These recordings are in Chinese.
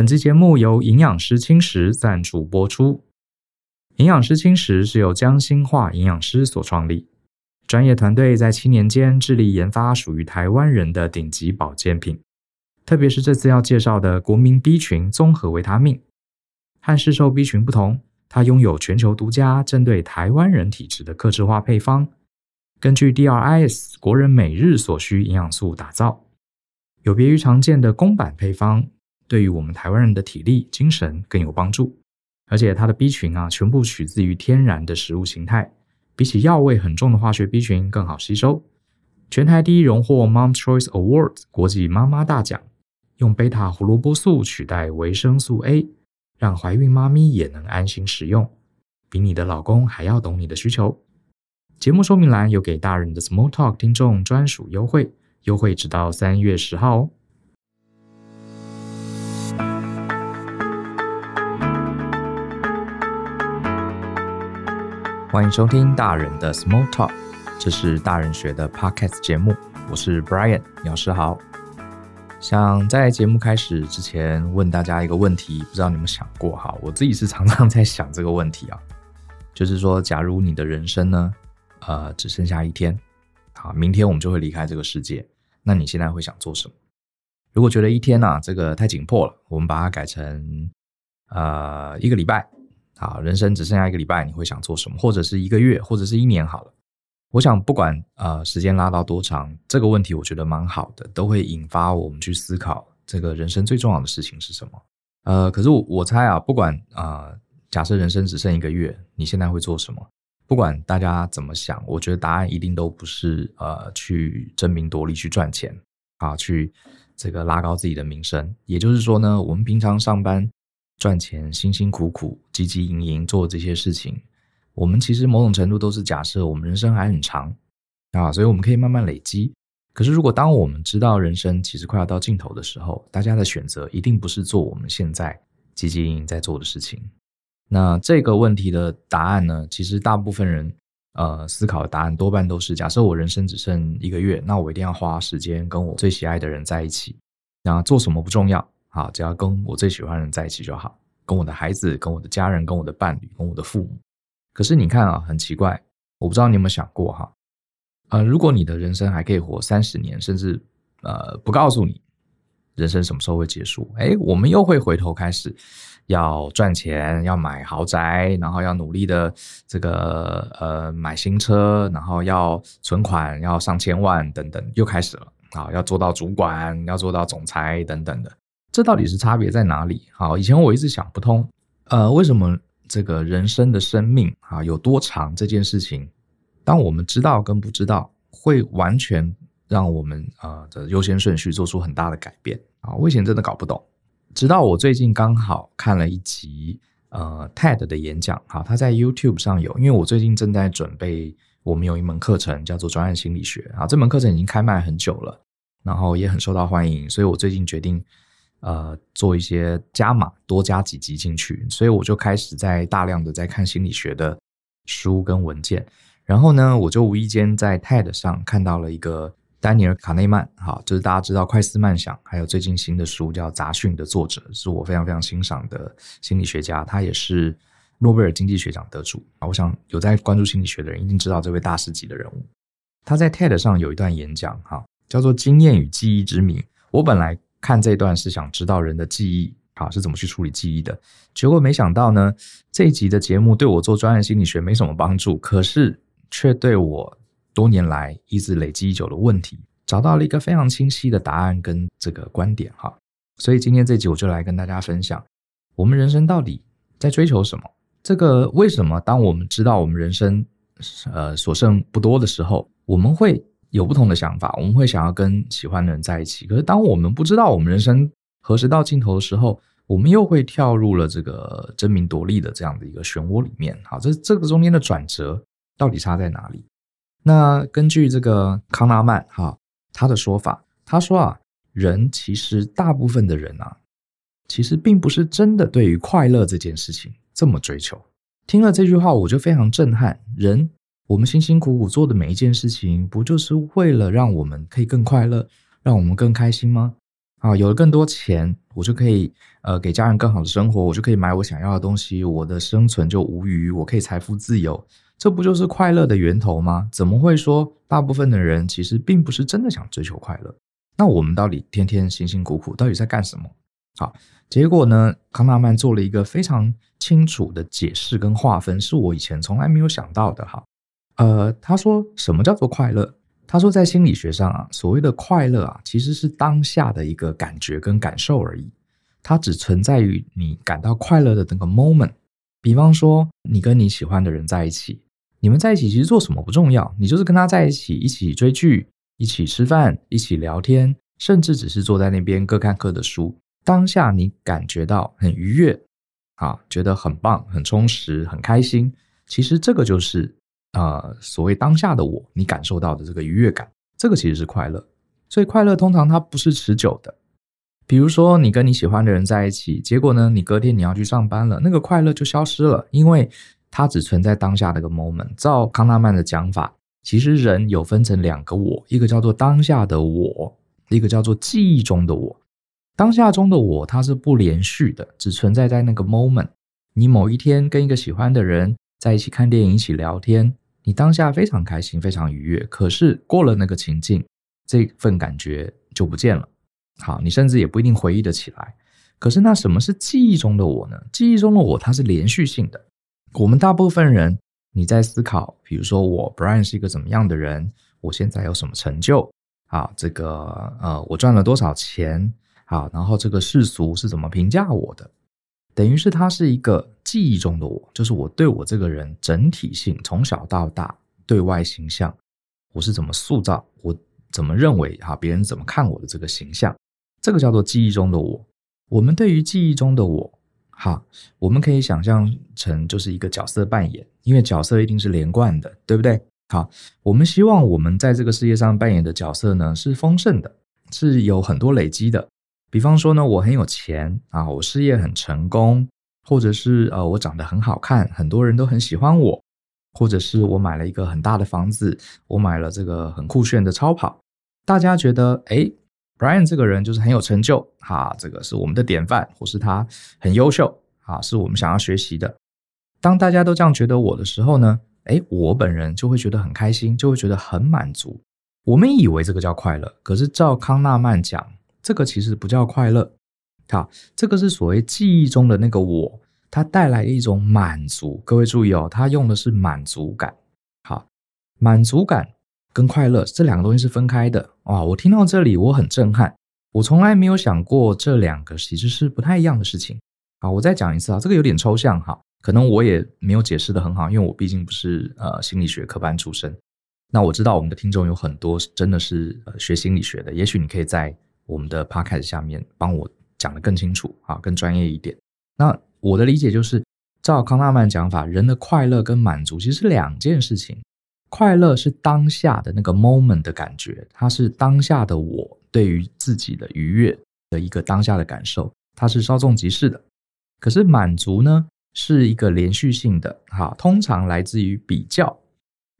本期节目由营养师轻食赞助播出。营养师轻食是由江心化营养师所创立，专业团队在七年间致力研发属于台湾人的顶级保健品。特别是这次要介绍的国民 B 群综合维他命，和市售 B 群不同，它拥有全球独家针对台湾人体质的客制化配方，根据 DRIS 国人每日所需营养素打造，有别于常见的公版配方。对于我们台湾人的体力、精神更有帮助，而且它的 B 群啊，全部取自于天然的食物形态，比起药味很重的化学 B 群更好吸收。全台第一荣获 Mom's Choice Awards 国际妈妈大奖，用贝塔胡萝卜素取代维生素 A，让怀孕妈咪也能安心食用，比你的老公还要懂你的需求。节目说明栏有给大人的 Small Talk 听众专属优惠，优惠直到三月十号哦。欢迎收听大人的 Small Talk，这是大人学的 Podcast 节目，我是 Brian 老师好。想在节目开始之前问大家一个问题，不知道你们想过哈？我自己是常常在想这个问题啊，就是说，假如你的人生呢，呃，只剩下一天，好，明天我们就会离开这个世界，那你现在会想做什么？如果觉得一天啊，这个太紧迫了，我们把它改成呃一个礼拜。啊，人生只剩下一个礼拜，你会想做什么？或者是一个月，或者是一年？好了，我想不管呃时间拉到多长，这个问题我觉得蛮好的，都会引发我们去思考这个人生最重要的事情是什么。呃，可是我我猜啊，不管啊、假设人生只剩一个月，你现在会做什么？不管大家怎么想，我觉得答案一定都不是呃去争名夺利、去赚钱啊，去这个拉高自己的名声。也就是说呢，我们平常上班。赚钱，辛辛苦苦、汲汲营营做这些事情，我们其实某种程度都是假设我们人生还很长啊，所以我们可以慢慢累积。可是，如果当我们知道人生其实快要到尽头的时候，大家的选择一定不是做我们现在汲汲营营在做的事情。那这个问题的答案呢？其实大部分人呃思考的答案多半都是：假设我人生只剩一个月，那我一定要花时间跟我最喜爱的人在一起。那做什么不重要。好，只要跟我最喜欢的人在一起就好，跟我的孩子、跟我的家人、跟我的伴侣、跟我的父母。可是你看啊，很奇怪，我不知道你有没有想过哈，呃，如果你的人生还可以活三十年，甚至呃不告诉你人生什么时候会结束，哎，我们又会回头开始要赚钱，要买豪宅，然后要努力的这个呃买新车，然后要存款要上千万等等，又开始了啊，要做到主管，要做到总裁等等的。这到底是差别在哪里？好，以前我一直想不通，呃，为什么这个人生的生命啊有多长这件事情，当我们知道跟不知道，会完全让我们啊的优先顺序做出很大的改变啊。我以前真的搞不懂，直到我最近刚好看了一集呃 TED 的演讲，哈，他在 YouTube 上有，因为我最近正在准备，我们有一门课程叫做专案心理学啊，这门课程已经开卖很久了，然后也很受到欢迎，所以我最近决定。呃，做一些加码，多加几集进去，所以我就开始在大量的在看心理学的书跟文件。然后呢，我就无意间在 TED 上看到了一个丹尼尔·卡内曼，哈，就是大家知道快思慢想，还有最近新的书叫《杂讯》的作者，是我非常非常欣赏的心理学家，他也是诺贝尔经济学奖得主啊。我想有在关注心理学的人一定知道这位大师级的人物。他在 TED 上有一段演讲，哈，叫做《经验与记忆之谜》。我本来。看这段是想知道人的记忆啊是怎么去处理记忆的，结果没想到呢，这一集的节目对我做专案心理学没什么帮助，可是却对我多年来一直累积已久的问题找到了一个非常清晰的答案跟这个观点哈。所以今天这集我就来跟大家分享，我们人生到底在追求什么？这个为什么当我们知道我们人生呃所剩不多的时候，我们会？有不同的想法，我们会想要跟喜欢的人在一起。可是，当我们不知道我们人生何时到尽头的时候，我们又会跳入了这个争名夺利的这样的一个漩涡里面。好，这这个中间的转折到底差在哪里？那根据这个康拉曼哈他的说法，他说啊，人其实大部分的人啊，其实并不是真的对于快乐这件事情这么追求。听了这句话，我就非常震撼。人。我们辛辛苦苦做的每一件事情，不就是为了让我们可以更快乐，让我们更开心吗？啊，有了更多钱，我就可以呃给家人更好的生活，我就可以买我想要的东西，我的生存就无虞，我可以财富自由，这不就是快乐的源头吗？怎么会说大部分的人其实并不是真的想追求快乐？那我们到底天天辛辛苦苦到底在干什么？好，结果呢，康纳曼做了一个非常清楚的解释跟划分，是我以前从来没有想到的哈。呃，他说什么叫做快乐？他说在心理学上啊，所谓的快乐啊，其实是当下的一个感觉跟感受而已，它只存在于你感到快乐的那个 moment。比方说，你跟你喜欢的人在一起，你们在一起其实做什么不重要，你就是跟他在一起，一起追剧，一起吃饭，一起聊天，甚至只是坐在那边各看各的书。当下你感觉到很愉悦，啊，觉得很棒、很充实、很开心。其实这个就是呃所谓当下的我，你感受到的这个愉悦感，这个其实是快乐。所以快乐通常它不是持久的。比如说你跟你喜欢的人在一起，结果呢，你隔天你要去上班了，那个快乐就消失了，因为它只存在当下的一个 moment。照康纳曼的讲法，其实人有分成两个我，一个叫做当下的我，一个叫做记忆中的我。当下中的我，它是不连续的，只存在在那个 moment。你某一天跟一个喜欢的人在一起看电影，一起聊天，你当下非常开心，非常愉悦。可是过了那个情境，这份感觉就不见了。好，你甚至也不一定回忆得起来。可是那什么是记忆中的我呢？记忆中的我，它是连续性的。我们大部分人，你在思考，比如说我 Brian 是一个怎么样的人？我现在有什么成就？啊，这个呃，我赚了多少钱？好，然后这个世俗是怎么评价我的？等于是他是一个记忆中的我，就是我对我这个人整体性从小到大对外形象，我是怎么塑造，我怎么认为哈，别人怎么看我的这个形象，这个叫做记忆中的我。我们对于记忆中的我，哈，我们可以想象成就是一个角色扮演，因为角色一定是连贯的，对不对？好，我们希望我们在这个世界上扮演的角色呢是丰盛的，是有很多累积的。比方说呢，我很有钱啊，我事业很成功，或者是呃，我长得很好看，很多人都很喜欢我，或者是我买了一个很大的房子，我买了这个很酷炫的超跑，大家觉得诶，Brian 这个人就是很有成就，哈，这个是我们的典范，或是他很优秀，啊，是我们想要学习的。当大家都这样觉得我的时候呢，诶，我本人就会觉得很开心，就会觉得很满足。我们以为这个叫快乐，可是照康纳曼讲。这个其实不叫快乐，好，这个是所谓记忆中的那个我，它带来一种满足。各位注意哦，它用的是满足感。好，满足感跟快乐这两个东西是分开的。哇，我听到这里我很震撼，我从来没有想过这两个其实是不太一样的事情。好，我再讲一次啊，这个有点抽象哈，可能我也没有解释得很好，因为我毕竟不是呃心理学科班出身。那我知道我们的听众有很多真的是学心理学的，也许你可以在。我们的 podcast 下面帮我讲得更清楚啊，更专业一点。那我的理解就是，照康纳曼讲法，人的快乐跟满足其实是两件事情。快乐是当下的那个 moment 的感觉，它是当下的我对于自己的愉悦的一个当下的感受，它是稍纵即逝的。可是满足呢，是一个连续性的，哈，通常来自于比较。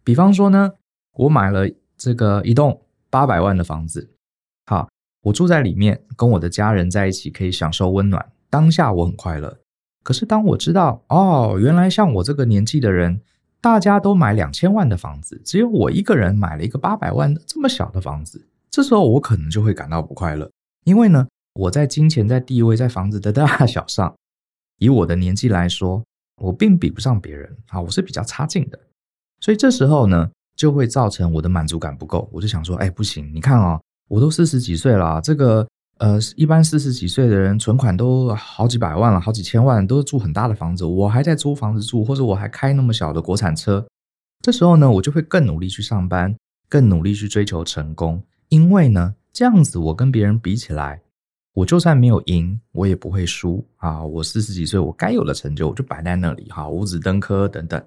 比方说呢，我买了这个一栋八百万的房子，好。我住在里面，跟我的家人在一起，可以享受温暖。当下我很快乐。可是当我知道，哦，原来像我这个年纪的人，大家都买两千万的房子，只有我一个人买了一个八百万的这么小的房子。这时候我可能就会感到不快乐，因为呢，我在金钱、在地位、在房子的大小上，以我的年纪来说，我并比不上别人啊，我是比较差劲的。所以这时候呢，就会造成我的满足感不够。我就想说，哎，不行，你看哦。我都四十几岁了，这个呃，一般四十几岁的人存款都好几百万了，好几千万，都是住很大的房子，我还在租房子住，或者我还开那么小的国产车。这时候呢，我就会更努力去上班，更努力去追求成功，因为呢，这样子我跟别人比起来，我就算没有赢，我也不会输啊。我四十几岁，我该有的成就我就摆在那里，哈，五子登科等等。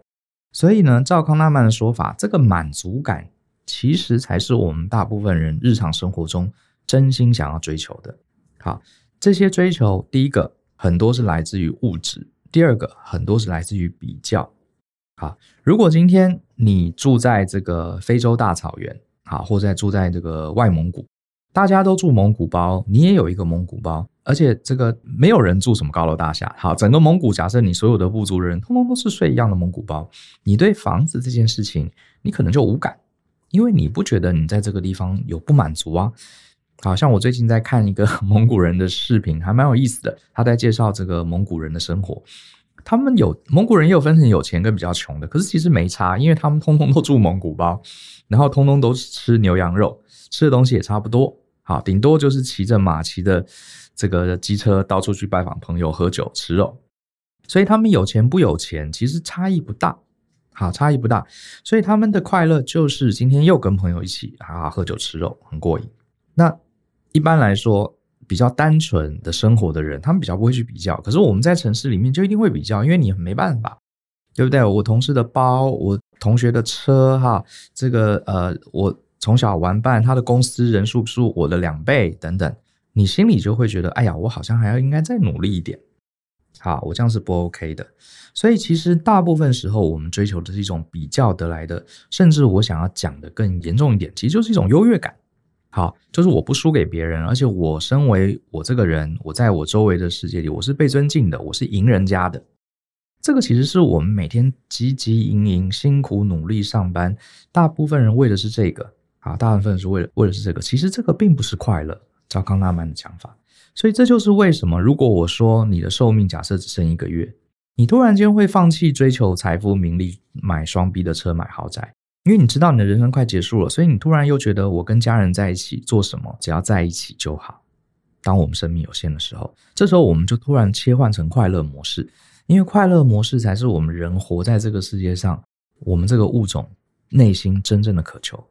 所以呢，赵康纳曼的说法，这个满足感。其实才是我们大部分人日常生活中真心想要追求的。好，这些追求，第一个很多是来自于物质，第二个很多是来自于比较。好，如果今天你住在这个非洲大草原，好，或者住在这个外蒙古，大家都住蒙古包，你也有一个蒙古包，而且这个没有人住什么高楼大厦。好，整个蒙古，假设你所有的部族人通通都是睡一样的蒙古包，你对房子这件事情，你可能就无感，因为你不觉得你在这个地方有不满足啊。好像我最近在看一个 蒙古人的视频，还蛮有意思的，他在介绍这个蒙古人的生活。他们有蒙古人也有分成有钱跟比较穷的，可是其实没差，因为他们通通都住蒙古包，然后通通都是吃牛羊肉，吃的东西也差不多。好，顶多就是骑着马，骑着这个机车到处去拜访朋友、喝酒、吃肉。所以他们有钱不有钱，其实差异不大。好，差异不大。所以他们的快乐就是今天又跟朋友一起啊喝酒吃肉，很过瘾。那一般来说，比较单纯的生活的人，他们比较不会去比较。可是我们在城市里面就一定会比较，因为你没办法，对不对？我同事的包，我同学的车，哈，这个呃，我。从小玩伴，他的公司人数是我的两倍等等，你心里就会觉得，哎呀，我好像还要应该再努力一点。好，我这样是不 OK 的。所以其实大部分时候，我们追求的是一种比较得来的，甚至我想要讲的更严重一点，其实就是一种优越感。好，就是我不输给别人，而且我身为我这个人，我在我周围的世界里，我是被尊敬的，我是赢人家的。这个其实是我们每天汲汲营营、辛苦努力上班，大部分人为的是这个。啊，大部分是为了为的是这个，其实这个并不是快乐。照康纳曼的讲法，所以这就是为什么，如果我说你的寿命假设只剩一个月，你突然间会放弃追求财富、名利，买双 B 的车、买豪宅，因为你知道你的人生快结束了，所以你突然又觉得我跟家人在一起做什么，只要在一起就好。当我们生命有限的时候，这时候我们就突然切换成快乐模式，因为快乐模式才是我们人活在这个世界上，我们这个物种内心真正的渴求。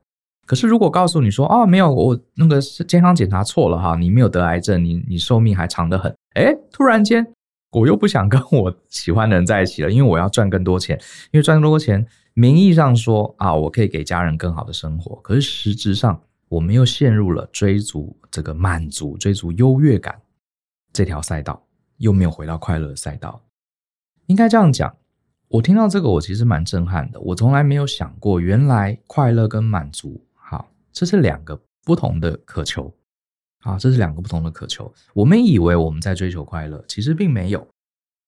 可是，如果告诉你说，哦，没有，我那个健康检查错了哈，你没有得癌症，你你寿命还长得很。诶，突然间，我又不想跟我喜欢的人在一起了，因为我要赚更多钱。因为赚更多钱，名义上说啊，我可以给家人更好的生活。可是实质上，我们又陷入了追逐这个满足、追逐优越感这条赛道，又没有回到快乐的赛道。应该这样讲。我听到这个，我其实蛮震撼的。我从来没有想过，原来快乐跟满足。这是两个不同的渴求，啊，这是两个不同的渴求。我们以为我们在追求快乐，其实并没有。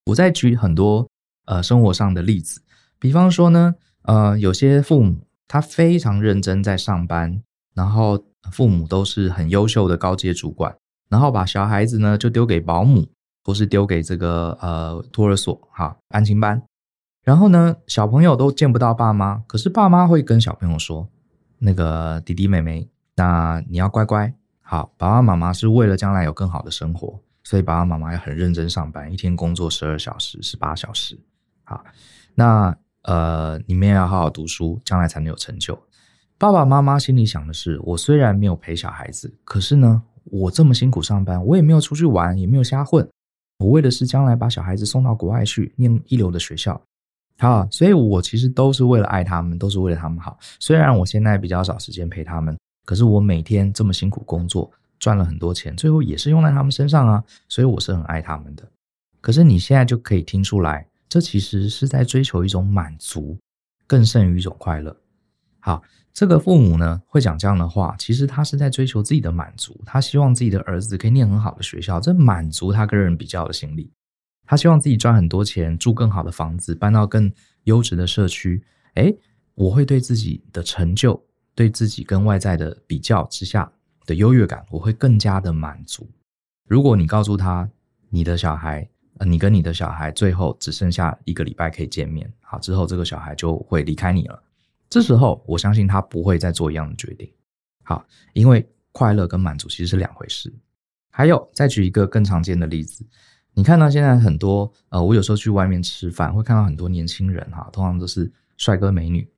我在举很多呃生活上的例子，比方说呢，呃，有些父母他非常认真在上班，然后父母都是很优秀的高阶主管，然后把小孩子呢就丢给保姆，或是丢给这个呃托儿所哈安亲班，然后呢小朋友都见不到爸妈，可是爸妈会跟小朋友说。那个弟弟妹妹，那你要乖乖好。爸爸妈妈是为了将来有更好的生活，所以爸爸妈妈要很认真上班，一天工作十二小时、十八小时。好，那呃，你们也要好好读书，将来才能有成就。爸爸妈妈心里想的是：我虽然没有陪小孩子，可是呢，我这么辛苦上班，我也没有出去玩，也没有瞎混，我为的是将来把小孩子送到国外去念一流的学校。好，所以我其实都是为了爱他们，都是为了他们好。虽然我现在比较少时间陪他们，可是我每天这么辛苦工作，赚了很多钱，最后也是用在他们身上啊。所以我是很爱他们的。可是你现在就可以听出来，这其实是在追求一种满足，更胜于一种快乐。好，这个父母呢会讲这样的话，其实他是在追求自己的满足，他希望自己的儿子可以念很好的学校，这满足他跟人比较的心理。他希望自己赚很多钱，住更好的房子，搬到更优质的社区。诶，我会对自己的成就，对自己跟外在的比较之下的优越感，我会更加的满足。如果你告诉他，你的小孩，你跟你的小孩最后只剩下一个礼拜可以见面，好，之后这个小孩就会离开你了。这时候，我相信他不会再做一样的决定。好，因为快乐跟满足其实是两回事。还有，再举一个更常见的例子。你看到现在很多呃，我有时候去外面吃饭，会看到很多年轻人哈，通常都是帅哥美女。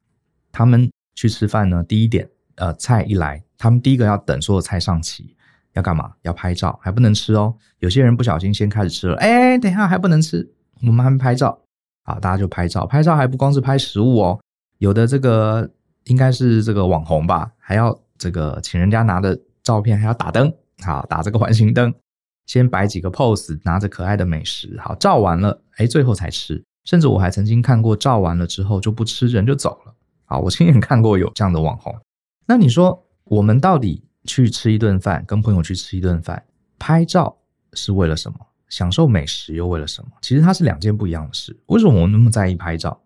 他们去吃饭呢，第一点，呃，菜一来，他们第一个要等所有菜上齐，要干嘛？要拍照，还不能吃哦。有些人不小心先开始吃了，哎，等一下还不能吃，我们还没拍照。好，大家就拍照，拍照还不光是拍食物哦，有的这个应该是这个网红吧，还要这个请人家拿的照片还要打灯，好，打这个环形灯。先摆几个 pose，拿着可爱的美食，好，照完了，诶，最后才吃。甚至我还曾经看过，照完了之后就不吃，人就走了。好，我亲眼看过有这样的网红。那你说，我们到底去吃一顿饭，跟朋友去吃一顿饭，拍照是为了什么？享受美食又为了什么？其实它是两件不一样的事。为什么我们那么在意拍照？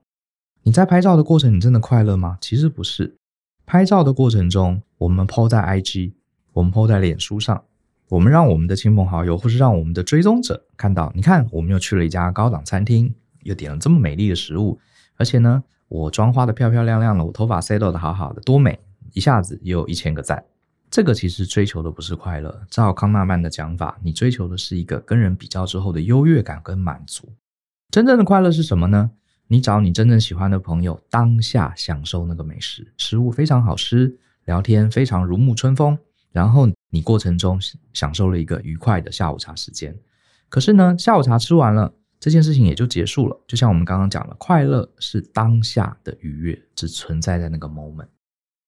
你在拍照的过程，你真的快乐吗？其实不是。拍照的过程中，我们 po 在 IG，我们 po 在脸书上，我们让我们的亲朋好友，或是让我们的追踪者看到，你看，我们又去了一家高档餐厅，又点了这么美丽的食物，而且呢，我妆化的漂漂亮亮的，我头发 settle 的好好的，多美！一下子又有一千个赞。这个其实追求的不是快乐，照康纳曼的讲法，你追求的是一个跟人比较之后的优越感跟满足。真正的快乐是什么呢？你找你真正喜欢的朋友，当下享受那个美食，食物非常好吃，聊天非常如沐春风，然后你过程中享受了一个愉快的下午茶时间。可是呢，下午茶吃完了，这件事情也就结束了。就像我们刚刚讲了，快乐是当下的愉悦，只存在在那个 moment。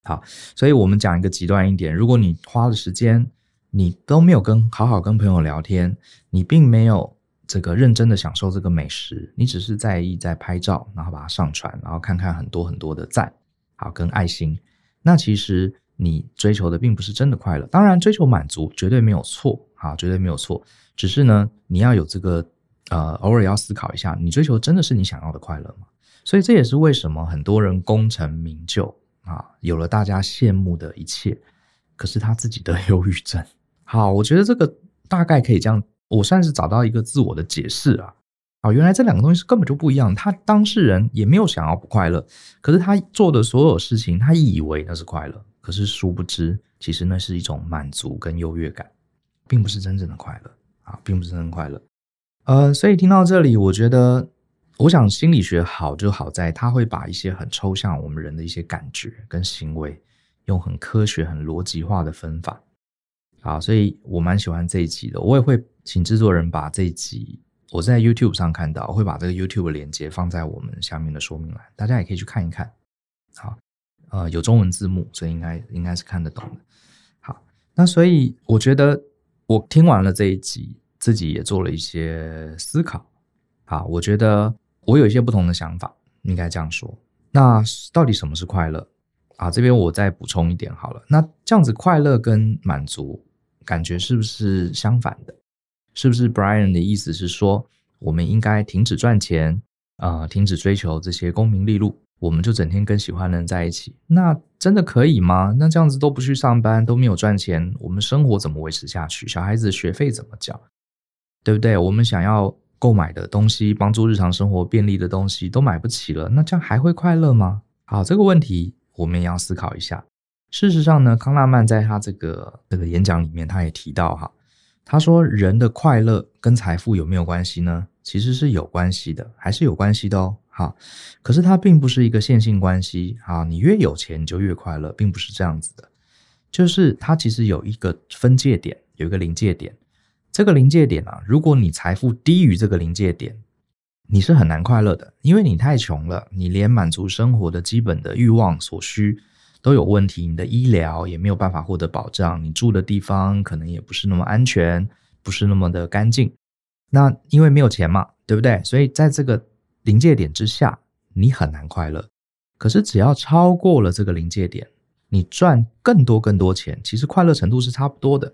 好，所以我们讲一个极端一点，如果你花了时间，你都没有跟好好跟朋友聊天，你并没有这个认真的享受这个美食，你只是在意在拍照，然后把它上传，然后看看很多很多的赞，好跟爱心，那其实你追求的并不是真的快乐。当然，追求满足绝对没有错，啊，绝对没有错，只是呢，你要有这个呃，偶尔要思考一下，你追求真的是你想要的快乐吗？所以这也是为什么很多人功成名就。啊，有了大家羡慕的一切，可是他自己得忧郁症。好，我觉得这个大概可以这样，我算是找到一个自我的解释啊。啊，原来这两个东西是根本就不一样。他当事人也没有想要不快乐，可是他做的所有事情，他以为那是快乐，可是殊不知，其实那是一种满足跟优越感，并不是真正的快乐啊，并不是真正的快乐。呃，所以听到这里，我觉得。我想心理学好就好在，他会把一些很抽象我们人的一些感觉跟行为，用很科学、很逻辑化的分法。好，所以我蛮喜欢这一集的。我也会请制作人把这一集我在 YouTube 上看到，我会把这个 YouTube 连接放在我们下面的说明栏，大家也可以去看一看。好，呃，有中文字幕，所以应该应该是看得懂的。好，那所以我觉得我听完了这一集，自己也做了一些思考。好，我觉得。我有一些不同的想法，应该这样说。那到底什么是快乐啊？这边我再补充一点好了。那这样子，快乐跟满足感觉是不是相反的？是不是 Brian 的意思是说，我们应该停止赚钱啊，停止追求这些功名利禄，我们就整天跟喜欢的人在一起？那真的可以吗？那这样子都不去上班，都没有赚钱，我们生活怎么维持下去？小孩子学费怎么交？对不对？我们想要。购买的东西，帮助日常生活便利的东西都买不起了，那这样还会快乐吗？好，这个问题我们也要思考一下。事实上呢，康纳曼在他这个这个演讲里面，他也提到哈，他说人的快乐跟财富有没有关系呢？其实是有关系的，还是有关系的哦。好，可是它并不是一个线性关系。啊，你越有钱你就越快乐，并不是这样子的，就是它其实有一个分界点，有一个临界点。这个临界点啊，如果你财富低于这个临界点，你是很难快乐的，因为你太穷了，你连满足生活的基本的欲望所需都有问题，你的医疗也没有办法获得保障，你住的地方可能也不是那么安全，不是那么的干净。那因为没有钱嘛，对不对？所以在这个临界点之下，你很难快乐。可是只要超过了这个临界点，你赚更多更多钱，其实快乐程度是差不多的。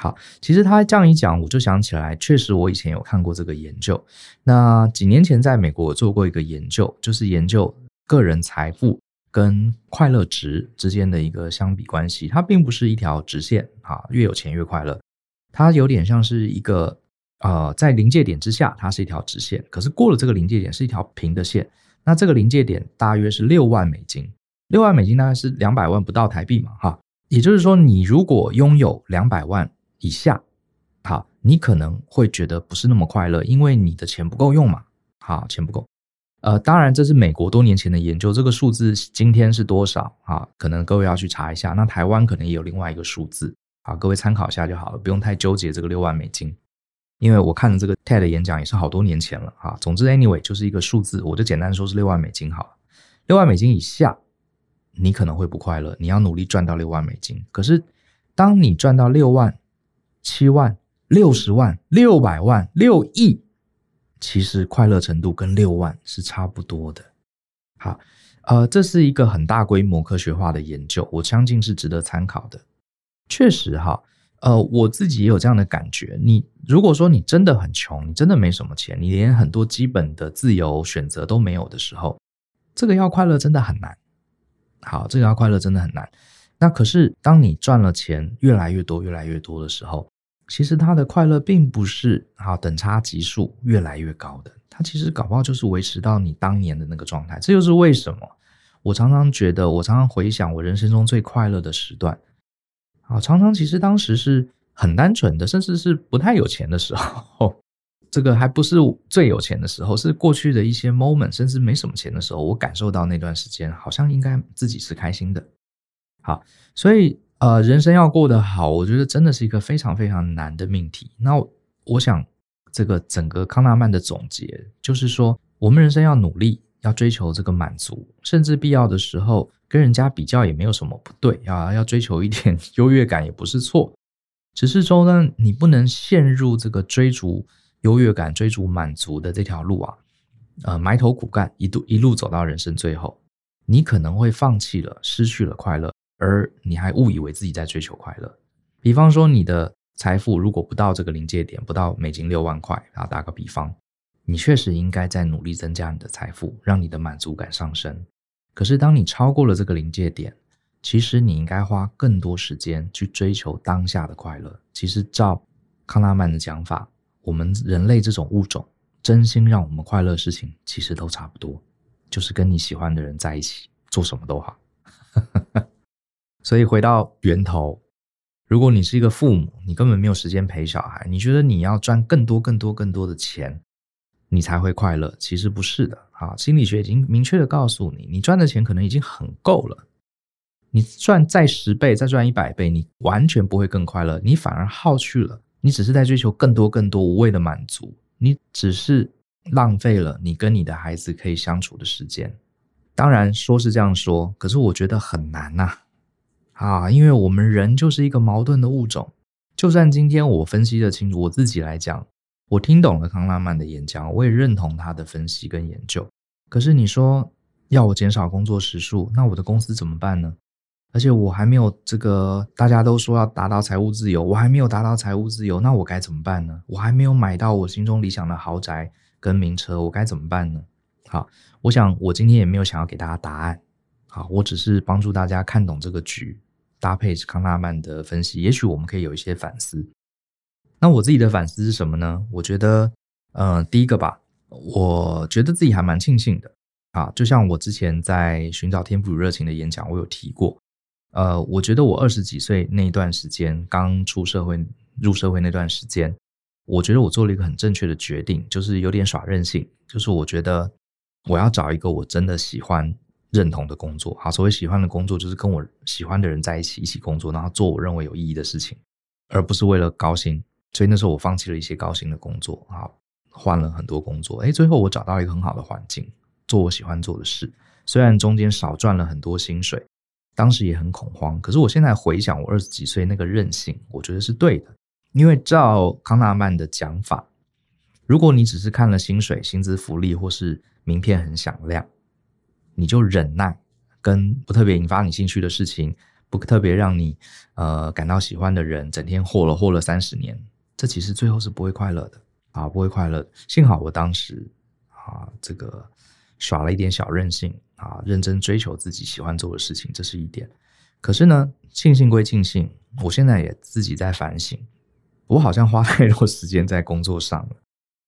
好，其实他这样一讲，我就想起来，确实我以前有看过这个研究。那几年前在美国我做过一个研究，就是研究个人财富跟快乐值之间的一个相比关系。它并不是一条直线，啊，越有钱越快乐。它有点像是一个呃，在临界点之下，它是一条直线，可是过了这个临界点是一条平的线。那这个临界点大约是六万美金，六万美金大概是两百万不到台币嘛，哈。也就是说，你如果拥有两百万。以下，好，你可能会觉得不是那么快乐，因为你的钱不够用嘛。好，钱不够。呃，当然这是美国多年前的研究，这个数字今天是多少啊？可能各位要去查一下。那台湾可能也有另外一个数字，好，各位参考一下就好了，不用太纠结这个六万美金。因为我看了这个 TED 演讲也是好多年前了啊。总之，anyway 就是一个数字，我就简单说是六万美金好了。六万美金以下，你可能会不快乐，你要努力赚到六万美金。可是当你赚到六万，七万、六十万、六百万、六亿，其实快乐程度跟六万是差不多的。好，呃，这是一个很大规模科学化的研究，我相信是值得参考的。确实哈，呃，我自己也有这样的感觉。你如果说你真的很穷，你真的没什么钱，你连很多基本的自由选择都没有的时候，这个要快乐真的很难。好，这个要快乐真的很难。那可是当你赚了钱越来越多、越来越多的时候，其实他的快乐并不是好等差级数越来越高的，他其实搞不好就是维持到你当年的那个状态。这就是为什么我常常觉得，我常常回想我人生中最快乐的时段。啊，常常其实当时是很单纯的，甚至是不太有钱的时候，这个还不是最有钱的时候，是过去的一些 moment，甚至没什么钱的时候，我感受到那段时间好像应该自己是开心的。好，所以呃，人生要过得好，我觉得真的是一个非常非常难的命题。那我想，这个整个康纳曼的总结就是说，我们人生要努力，要追求这个满足，甚至必要的时候。跟人家比较也没有什么不对啊，要追求一点 优越感也不是错，只是说呢，你不能陷入这个追逐优越感、追逐满足的这条路啊，呃，埋头苦干，一度一路走到人生最后，你可能会放弃了，失去了快乐，而你还误以为自己在追求快乐。比方说，你的财富如果不到这个临界点，不到美金六万块啊，打个比方，你确实应该在努力增加你的财富，让你的满足感上升。可是，当你超过了这个临界点，其实你应该花更多时间去追求当下的快乐。其实，照康拉曼的讲法，我们人类这种物种，真心让我们快乐的事情，其实都差不多，就是跟你喜欢的人在一起，做什么都好。所以，回到源头，如果你是一个父母，你根本没有时间陪小孩，你觉得你要赚更多、更多、更多的钱，你才会快乐？其实不是的。啊，心理学已经明确的告诉你，你赚的钱可能已经很够了。你赚再十倍，再赚一百倍，你完全不会更快乐，你反而耗去了。你只是在追求更多更多无谓的满足，你只是浪费了你跟你的孩子可以相处的时间。当然说是这样说，可是我觉得很难呐。啊，因为我们人就是一个矛盾的物种。就算今天我分析得清楚，我自己来讲。我听懂了康拉曼的演讲，我也认同他的分析跟研究。可是你说要我减少工作时数，那我的公司怎么办呢？而且我还没有这个，大家都说要达到财务自由，我还没有达到财务自由，那我该怎么办呢？我还没有买到我心中理想的豪宅跟名车，我该怎么办呢？好，我想我今天也没有想要给大家答案。好，我只是帮助大家看懂这个局，搭配康纳曼的分析，也许我们可以有一些反思。那我自己的反思是什么呢？我觉得，呃，第一个吧，我觉得自己还蛮庆幸的啊。就像我之前在寻找天赋与热情的演讲，我有提过，呃，我觉得我二十几岁那一段时间，刚出社会、入社会那段时间，我觉得我做了一个很正确的决定，就是有点耍任性，就是我觉得我要找一个我真的喜欢、认同的工作。好，所谓喜欢的工作，就是跟我喜欢的人在一起，一起工作，然后做我认为有意义的事情，而不是为了高薪。所以那时候我放弃了一些高薪的工作啊，换了很多工作。哎，最后我找到一个很好的环境，做我喜欢做的事。虽然中间少赚了很多薪水，当时也很恐慌。可是我现在回想我二十几岁那个任性，我觉得是对的。因为照康纳曼的讲法，如果你只是看了薪水、薪资福利或是名片很响亮，你就忍耐，跟不特别引发你兴趣的事情，不特别让你呃感到喜欢的人，整天活了活了三十年。这其实最后是不会快乐的啊，不会快乐。幸好我当时啊，这个耍了一点小任性啊，认真追求自己喜欢做的事情，这是一点。可是呢，庆幸归庆幸，我现在也自己在反省，我好像花 太多时间在工作上了。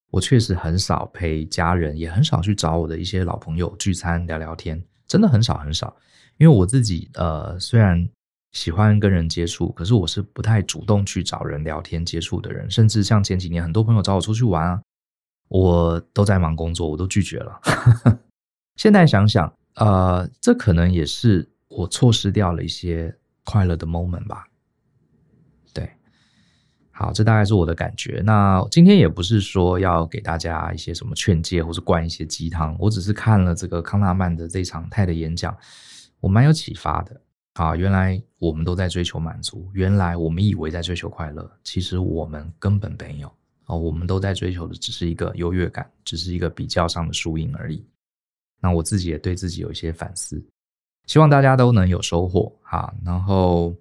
我确实很少陪家人，也很少去找我的一些老朋友聚餐聊聊天，真的很少很少。因为我自己呃，虽然。喜欢跟人接触，可是我是不太主动去找人聊天接触的人，甚至像前几年很多朋友找我出去玩啊，我都在忙工作，我都拒绝了。现在想想，呃，这可能也是我错失掉了一些快乐的 moment 吧。对，好，这大概是我的感觉。那今天也不是说要给大家一些什么劝诫，或是灌一些鸡汤，我只是看了这个康纳曼的这场泰的演讲，我蛮有启发的。啊，原来我们都在追求满足，原来我们以为在追求快乐，其实我们根本没有。啊，我们都在追求的只是一个优越感，只是一个比较上的输赢而已。那我自己也对自己有一些反思，希望大家都能有收获。哈，然后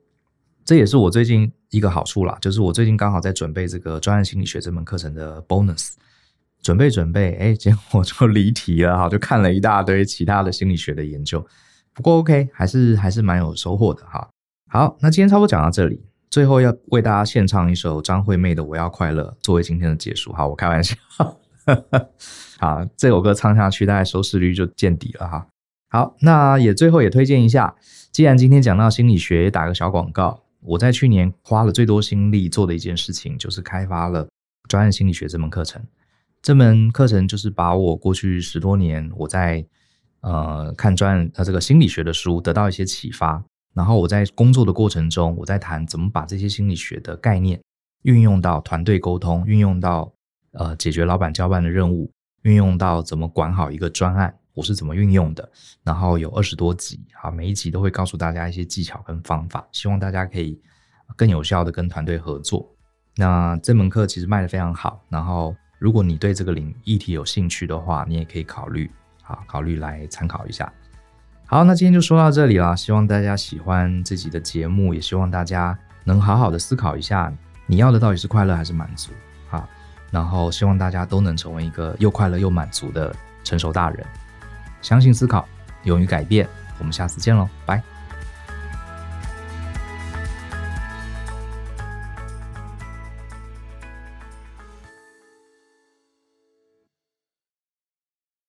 这也是我最近一个好处啦，就是我最近刚好在准备这个专案心理学这门课程的 bonus，准备准备，哎，结果就离题了哈，就看了一大堆其他的心理学的研究。不过 OK，还是还是蛮有收获的哈。好，那今天差不多讲到这里，最后要为大家献唱一首张惠妹的《我要快乐》作为今天的结束。好，我开玩笑。好，这首歌唱下去，大概收视率就见底了哈。好，那也最后也推荐一下，既然今天讲到心理学，打个小广告。我在去年花了最多心力做的一件事情，就是开发了专案心理学这门课程。这门课程就是把我过去十多年我在呃看专呃这个心理学的书得到一些启发，然后我在工作的过程中，我在谈怎么把这些心理学的概念运用到团队沟通，运用到呃解决老板交办的任务，运用到怎么管好一个专案。我是怎么运用的？然后有二十多集，好，每一集都会告诉大家一些技巧跟方法，希望大家可以更有效的跟团队合作。那这门课其实卖得非常好，然后如果你对这个领议题有兴趣的话，你也可以考虑，啊，考虑来参考一下。好，那今天就说到这里了，希望大家喜欢这集的节目，也希望大家能好好的思考一下，你要的到底是快乐还是满足？啊，然后希望大家都能成为一个又快乐又满足的成熟大人。相信思考，勇于改变。我们下次见喽，拜。